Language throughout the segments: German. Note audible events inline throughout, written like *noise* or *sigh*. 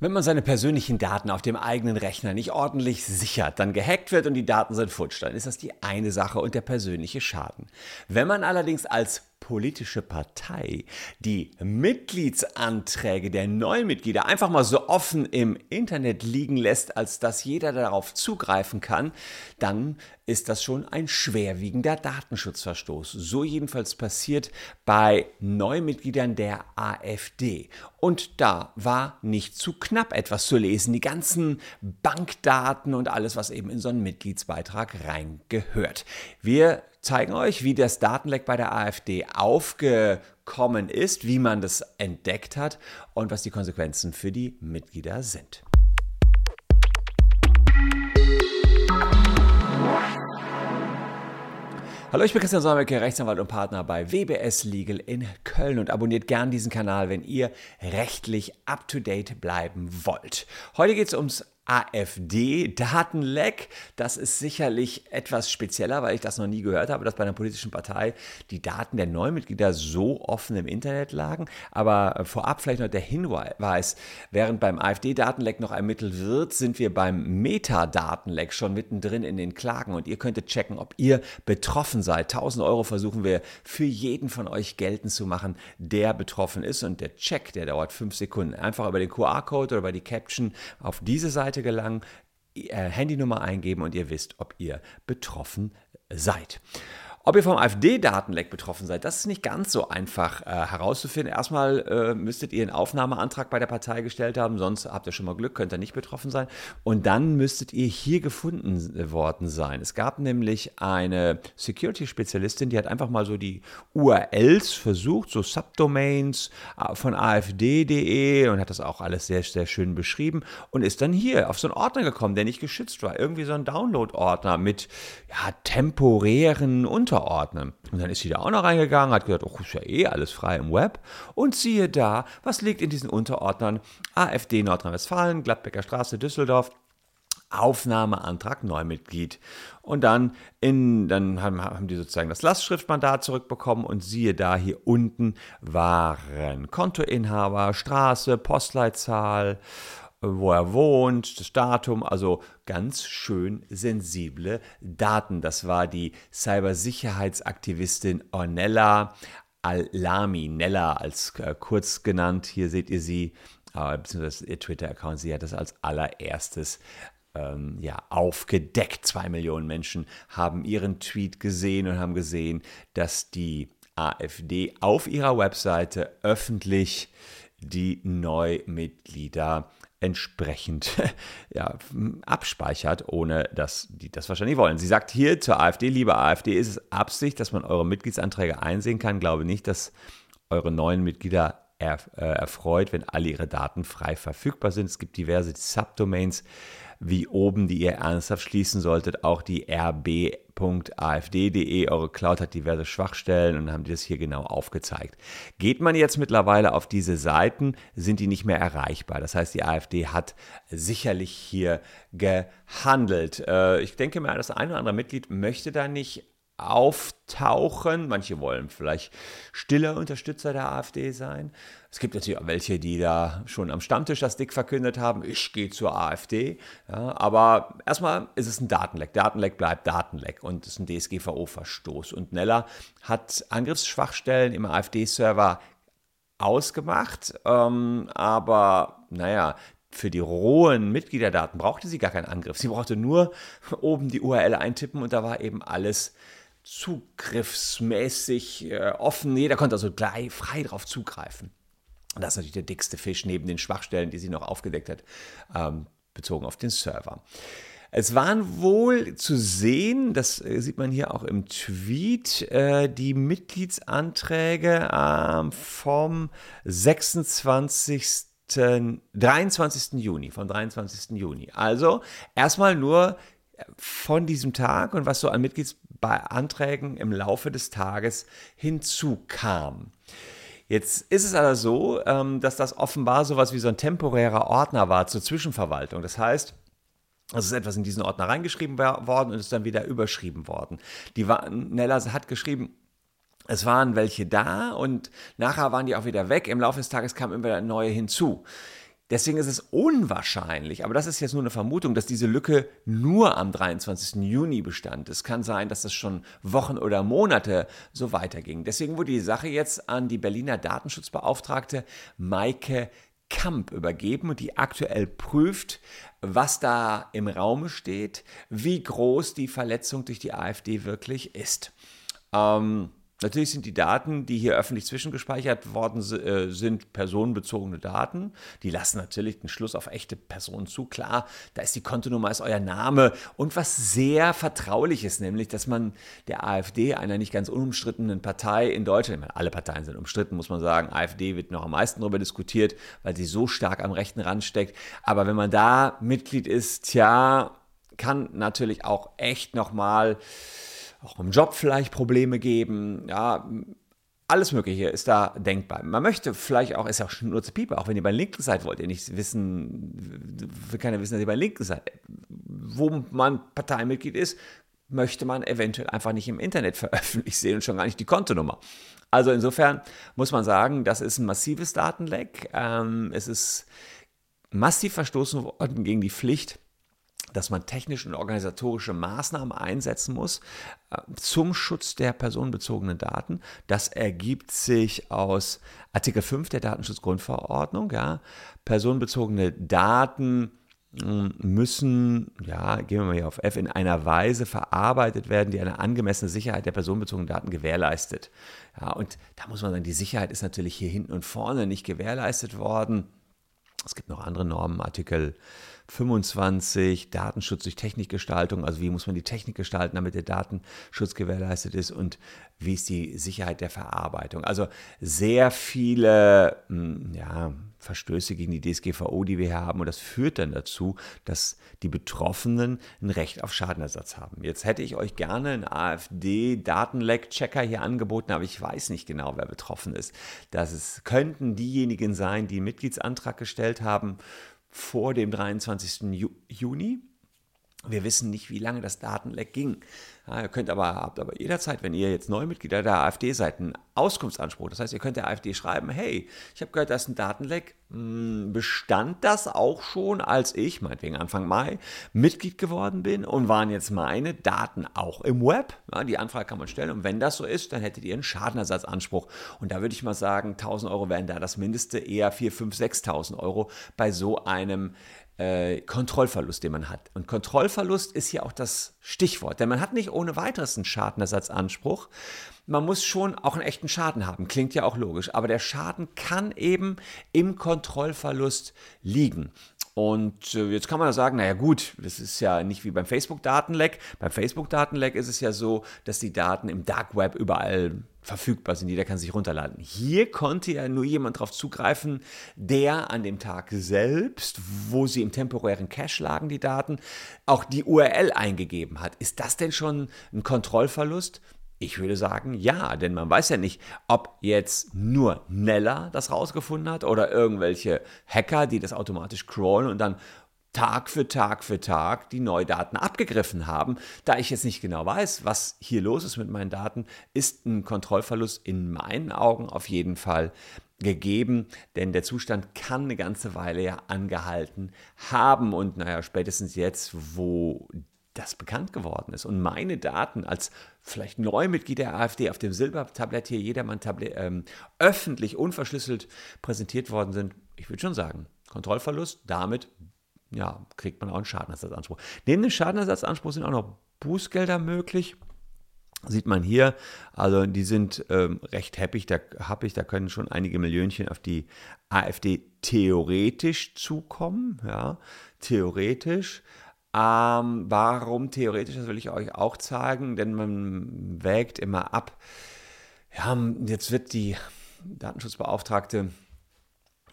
Wenn man seine persönlichen Daten auf dem eigenen Rechner nicht ordentlich sichert, dann gehackt wird und die Daten sind futsch, dann ist das die eine Sache und der persönliche Schaden. Wenn man allerdings als politische Partei die Mitgliedsanträge der Neumitglieder einfach mal so offen im Internet liegen lässt, als dass jeder darauf zugreifen kann, dann ist das schon ein schwerwiegender Datenschutzverstoß. So jedenfalls passiert bei Neumitgliedern der AfD. Und da war nicht zu knapp etwas zu lesen. Die ganzen Bankdaten und alles, was eben in so einen Mitgliedsbeitrag reingehört. Wir zeigen euch, wie das Datenleck bei der AfD aufgekommen ist, wie man das entdeckt hat und was die Konsequenzen für die Mitglieder sind. Hallo, ich bin Christian Solmecke, Rechtsanwalt und Partner bei WBS Legal in Köln und abonniert gern diesen Kanal, wenn ihr rechtlich up-to-date bleiben wollt. Heute geht es ums AfD-Datenleck. Das ist sicherlich etwas spezieller, weil ich das noch nie gehört habe, dass bei einer politischen Partei die Daten der Neumitglieder so offen im Internet lagen. Aber äh, vorab vielleicht noch der Hinweis, während beim AfD-Datenleck noch ermittelt wird, sind wir beim Metadatenleck schon mittendrin in den Klagen und ihr könntet checken, ob ihr betroffen seid. 1000 Euro versuchen wir für jeden von euch geltend zu machen, der betroffen ist und der Check, der dauert fünf Sekunden. Einfach über den QR-Code oder über die Caption auf diese Seite Seite gelangen, äh, Handynummer eingeben und ihr wisst, ob ihr betroffen seid. Ob ihr vom AfD-Datenleck betroffen seid, das ist nicht ganz so einfach äh, herauszufinden. Erstmal äh, müsstet ihr einen Aufnahmeantrag bei der Partei gestellt haben, sonst habt ihr schon mal Glück, könnt ihr nicht betroffen sein. Und dann müsstet ihr hier gefunden worden sein. Es gab nämlich eine Security-Spezialistin, die hat einfach mal so die URLs versucht, so Subdomains äh, von afd.de und hat das auch alles sehr, sehr schön beschrieben und ist dann hier auf so einen Ordner gekommen, der nicht geschützt war. Irgendwie so ein Download-Ordner mit ja, temporären Unterlagen unterordnen. Und dann ist sie da auch noch reingegangen, hat gesagt, oh, ist ja eh alles frei im Web. Und siehe da, was liegt in diesen Unterordnern? AfD Nordrhein-Westfalen, Gladbecker Straße, Düsseldorf. Aufnahmeantrag Neumitglied. Und dann, in, dann haben, haben die sozusagen das Lastschriftmandat zurückbekommen und siehe da, hier unten waren Kontoinhaber, Straße, Postleitzahl wo er wohnt, das Datum, also ganz schön sensible Daten. Das war die Cybersicherheitsaktivistin Ornella Alami, Nella als äh, kurz genannt. Hier seht ihr sie, äh, beziehungsweise ihr Twitter-Account. Sie hat das als allererstes ähm, ja, aufgedeckt. Zwei Millionen Menschen haben ihren Tweet gesehen und haben gesehen, dass die AfD auf ihrer Webseite öffentlich die Neumitglieder entsprechend *laughs* ja, abspeichert, ohne dass die das wahrscheinlich wollen. Sie sagt hier zur AfD, liebe AfD, ist es Absicht, dass man eure Mitgliedsanträge einsehen kann. Glaube nicht, dass eure neuen Mitglieder äh, erfreut, wenn alle ihre Daten frei verfügbar sind. Es gibt diverse Subdomains wie oben, die ihr ernsthaft schließen solltet. Auch die rb.afd.de, eure Cloud hat diverse Schwachstellen und haben das hier genau aufgezeigt. Geht man jetzt mittlerweile auf diese Seiten, sind die nicht mehr erreichbar. Das heißt, die AfD hat sicherlich hier gehandelt. Äh, ich denke mal, das eine oder andere Mitglied möchte da nicht auftauchen. Manche wollen vielleicht stiller Unterstützer der AfD sein. Es gibt natürlich auch welche, die da schon am Stammtisch das Dick verkündet haben, ich gehe zur AfD. Ja, aber erstmal ist es ein Datenleck. Datenleck bleibt Datenleck und es ist ein DSGVO-Verstoß. Und Nella hat Angriffsschwachstellen im AfD-Server ausgemacht, ähm, aber naja, für die rohen Mitgliederdaten brauchte sie gar keinen Angriff. Sie brauchte nur oben die URL eintippen und da war eben alles zugriffsmäßig äh, offen. Jeder konnte also gleich frei darauf zugreifen. das ist natürlich der dickste Fisch neben den Schwachstellen, die sie noch aufgedeckt hat, ähm, bezogen auf den Server. Es waren wohl zu sehen, das äh, sieht man hier auch im Tweet, äh, die Mitgliedsanträge äh, vom 26. 23. Juni, vom 23. Juni. Also erstmal nur von diesem Tag und was so an Mitglieds bei Anträgen im Laufe des Tages hinzukam. Jetzt ist es aber so, ähm, dass das offenbar so etwas wie so ein temporärer Ordner war zur Zwischenverwaltung. Das heißt, es ist etwas in diesen Ordner reingeschrieben worden und ist dann wieder überschrieben worden. Die Nella hat geschrieben, es waren welche da und nachher waren die auch wieder weg. Im Laufe des Tages kamen immer wieder neue hinzu. Deswegen ist es unwahrscheinlich, aber das ist jetzt nur eine Vermutung, dass diese Lücke nur am 23. Juni bestand. Es kann sein, dass das schon Wochen oder Monate so weiterging. Deswegen wurde die Sache jetzt an die Berliner Datenschutzbeauftragte Maike Kamp übergeben und die aktuell prüft, was da im Raume steht, wie groß die Verletzung durch die AfD wirklich ist. Ähm, Natürlich sind die Daten, die hier öffentlich zwischengespeichert worden äh, sind, personenbezogene Daten. Die lassen natürlich den Schluss auf echte Personen zu. Klar, da ist die Kontonummer, ist euer Name und was sehr vertraulich ist, nämlich, dass man der AfD, einer nicht ganz unumstrittenen Partei in Deutschland, meine, alle Parteien sind umstritten, muss man sagen, AfD wird noch am meisten darüber diskutiert, weil sie so stark am rechten Rand steckt. Aber wenn man da Mitglied ist, tja, kann natürlich auch echt nochmal mal auch im Job vielleicht Probleme geben, ja, alles Mögliche ist da denkbar. Man möchte vielleicht auch, ist ja auch nur zu Piepe, auch wenn ihr bei Linken seid, wollt ihr nicht wissen, will keiner wissen, dass ihr bei Linken seid. Wo man Parteimitglied ist, möchte man eventuell einfach nicht im Internet *laughs* veröffentlicht sehen und schon gar nicht die Kontonummer. Also insofern muss man sagen, das ist ein massives Datenleck. Ähm, es ist massiv verstoßen worden gegen die Pflicht dass man technische und organisatorische Maßnahmen einsetzen muss äh, zum Schutz der personenbezogenen Daten. Das ergibt sich aus Artikel 5 der Datenschutzgrundverordnung. Ja. Personenbezogene Daten hm, müssen, ja, gehen wir mal hier auf F, in einer Weise verarbeitet werden, die eine angemessene Sicherheit der personenbezogenen Daten gewährleistet. Ja, und da muss man sagen, die Sicherheit ist natürlich hier hinten und vorne nicht gewährleistet worden. Es gibt noch andere Normen, Artikel 25, Datenschutz durch Technikgestaltung, also wie muss man die Technik gestalten, damit der Datenschutz gewährleistet ist und wie ist die Sicherheit der Verarbeitung. Also sehr viele hm, ja, Verstöße gegen die DSGVO, die wir hier haben und das führt dann dazu, dass die Betroffenen ein Recht auf Schadenersatz haben. Jetzt hätte ich euch gerne einen AfD-Datenleck-Checker hier angeboten, aber ich weiß nicht genau, wer betroffen ist. Das könnten diejenigen sein, die einen Mitgliedsantrag gestellt haben vor dem 23. Juni. Wir wissen nicht, wie lange das Datenleck ging. Ja, ihr könnt aber, habt aber jederzeit, wenn ihr jetzt Neumitglieder der AfD seid, einen Auskunftsanspruch. Das heißt, ihr könnt der AfD schreiben, hey, ich habe gehört, da ist ein Datenleck. Hm, bestand das auch schon, als ich, meinetwegen Anfang Mai, Mitglied geworden bin und waren jetzt meine Daten auch im Web? Ja, die Anfrage kann man stellen und wenn das so ist, dann hättet ihr einen Schadenersatzanspruch. Und da würde ich mal sagen, 1000 Euro wären da das Mindeste, eher 4, 5, 6.000 Euro bei so einem äh, Kontrollverlust, den man hat. Und Kontrollverlust ist hier auch das Stichwort, denn man hat nicht ohne weiteres einen Schadenersatzanspruch. Man muss schon auch einen echten Schaden haben, klingt ja auch logisch, aber der Schaden kann eben im Kontrollverlust liegen. Und äh, jetzt kann man sagen, naja gut, das ist ja nicht wie beim Facebook-Datenleck. Beim Facebook-Datenleck ist es ja so, dass die Daten im Dark Web überall verfügbar sind. Jeder kann sich runterladen. Hier konnte ja nur jemand darauf zugreifen, der an dem Tag selbst, wo sie im temporären Cache lagen, die Daten, auch die URL eingegeben hat. Ist das denn schon ein Kontrollverlust? Ich würde sagen, ja, denn man weiß ja nicht, ob jetzt nur Nella das rausgefunden hat oder irgendwelche Hacker, die das automatisch crawlen und dann Tag für Tag für Tag die Neudaten abgegriffen haben. Da ich jetzt nicht genau weiß, was hier los ist mit meinen Daten, ist ein Kontrollverlust in meinen Augen auf jeden Fall gegeben, denn der Zustand kann eine ganze Weile ja angehalten haben und naja, spätestens jetzt, wo das bekannt geworden ist und meine Daten als vielleicht Neumitglied der AfD auf dem Silbertablett hier Jedermann-Tablett ähm, öffentlich unverschlüsselt präsentiert worden sind, ich würde schon sagen, Kontrollverlust, damit ja, kriegt man auch einen Schadenersatzanspruch. Neben dem Schadenersatzanspruch sind auch noch Bußgelder möglich. Sieht man hier, also die sind ähm, recht happig, da, happig, da können schon einige Millionchen auf die AfD theoretisch zukommen, ja, theoretisch. Ähm, warum theoretisch, das will ich euch auch zeigen, denn man wägt immer ab. Ja, jetzt wird die Datenschutzbeauftragte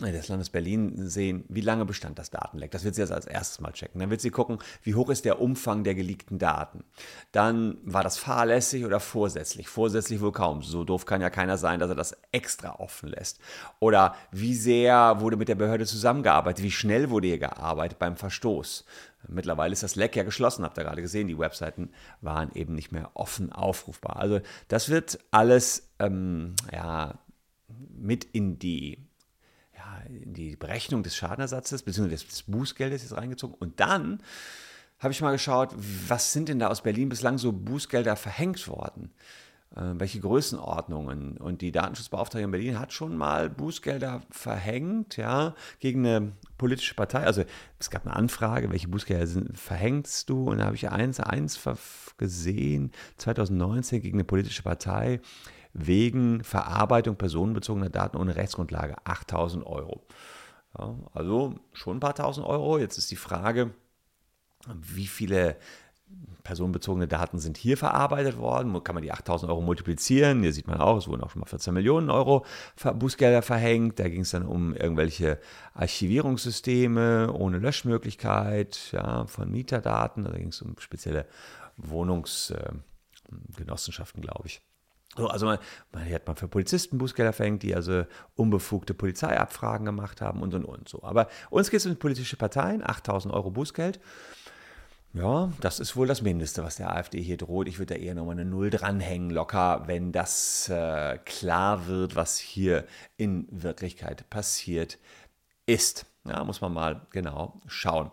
des Landes Berlin sehen, wie lange bestand das Datenleck. Das wird sie jetzt als erstes mal checken. Dann wird sie gucken, wie hoch ist der Umfang der geleakten Daten. Dann war das fahrlässig oder vorsätzlich. Vorsätzlich wohl kaum. So doof kann ja keiner sein, dass er das extra offen lässt. Oder wie sehr wurde mit der Behörde zusammengearbeitet? Wie schnell wurde hier gearbeitet beim Verstoß? Mittlerweile ist das Leck ja geschlossen, habt ihr gerade gesehen. Die Webseiten waren eben nicht mehr offen aufrufbar. Also das wird alles ähm, ja, mit in die die Berechnung des Schadenersatzes bzw. des Bußgeldes jetzt reingezogen. Und dann habe ich mal geschaut, was sind denn da aus Berlin bislang so Bußgelder verhängt worden? Äh, welche Größenordnungen? Und die Datenschutzbeauftragte in Berlin hat schon mal Bußgelder verhängt, ja, gegen eine politische Partei. Also es gab eine Anfrage, welche Bußgelder sind, verhängst du? Und da habe ich eins, eins gesehen, 2019 gegen eine politische Partei wegen Verarbeitung personenbezogener Daten ohne Rechtsgrundlage, 8000 Euro. Ja, also schon ein paar tausend Euro. Jetzt ist die Frage, wie viele personenbezogene Daten sind hier verarbeitet worden. Kann man die 8000 Euro multiplizieren? Hier sieht man auch, es wurden auch schon mal 14 Millionen Euro Bußgelder verhängt. Da ging es dann um irgendwelche Archivierungssysteme ohne Löschmöglichkeit ja, von Mieterdaten. Da ging es um spezielle Wohnungsgenossenschaften, glaube ich. So, also man, man hat man für Polizisten Bußgelder verhängt, die also unbefugte Polizeiabfragen gemacht haben und und und so. Aber uns geht es um politische Parteien, 8000 Euro Bußgeld. Ja, das ist wohl das Mindeste, was der AfD hier droht. Ich würde da eher nochmal eine Null dranhängen, locker, wenn das äh, klar wird, was hier in Wirklichkeit passiert ist. Ja, muss man mal genau schauen.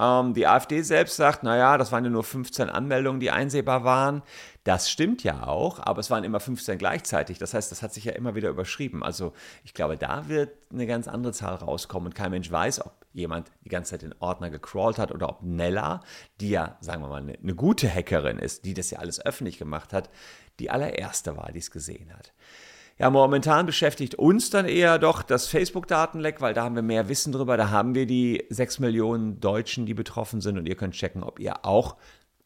Ähm, die AfD selbst sagt, naja, das waren ja nur 15 Anmeldungen, die einsehbar waren. Das stimmt ja auch, aber es waren immer 15 gleichzeitig. Das heißt, das hat sich ja immer wieder überschrieben. Also ich glaube, da wird eine ganz andere Zahl rauskommen und kein Mensch weiß, ob jemand die ganze Zeit den Ordner gecrawlt hat oder ob Nella, die ja, sagen wir mal, eine, eine gute Hackerin ist, die das ja alles öffentlich gemacht hat, die allererste war, die es gesehen hat. Ja, momentan beschäftigt uns dann eher doch das Facebook-Datenleck, weil da haben wir mehr Wissen drüber. Da haben wir die 6 Millionen Deutschen, die betroffen sind und ihr könnt checken, ob ihr auch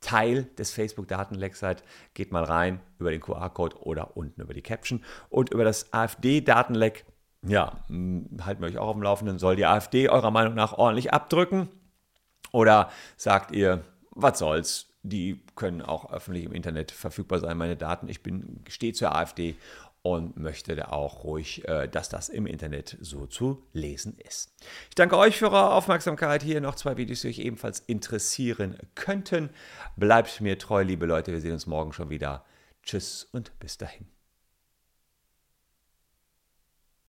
Teil des Facebook-Datenlecks seid. Geht mal rein über den QR-Code oder unten über die Caption. Und über das AfD-Datenleck, ja, hm, halten wir euch auch auf dem Laufenden. Soll die AfD eurer Meinung nach ordentlich abdrücken? Oder sagt ihr, was soll's? Die können auch öffentlich im Internet verfügbar sein, meine Daten. Ich bin, stehe zur AfD und möchte da auch ruhig, äh, dass das im Internet so zu lesen ist. Ich danke euch für eure Aufmerksamkeit. Hier noch zwei Videos, die euch ebenfalls interessieren könnten. Bleibt mir treu, liebe Leute. Wir sehen uns morgen schon wieder. Tschüss und bis dahin.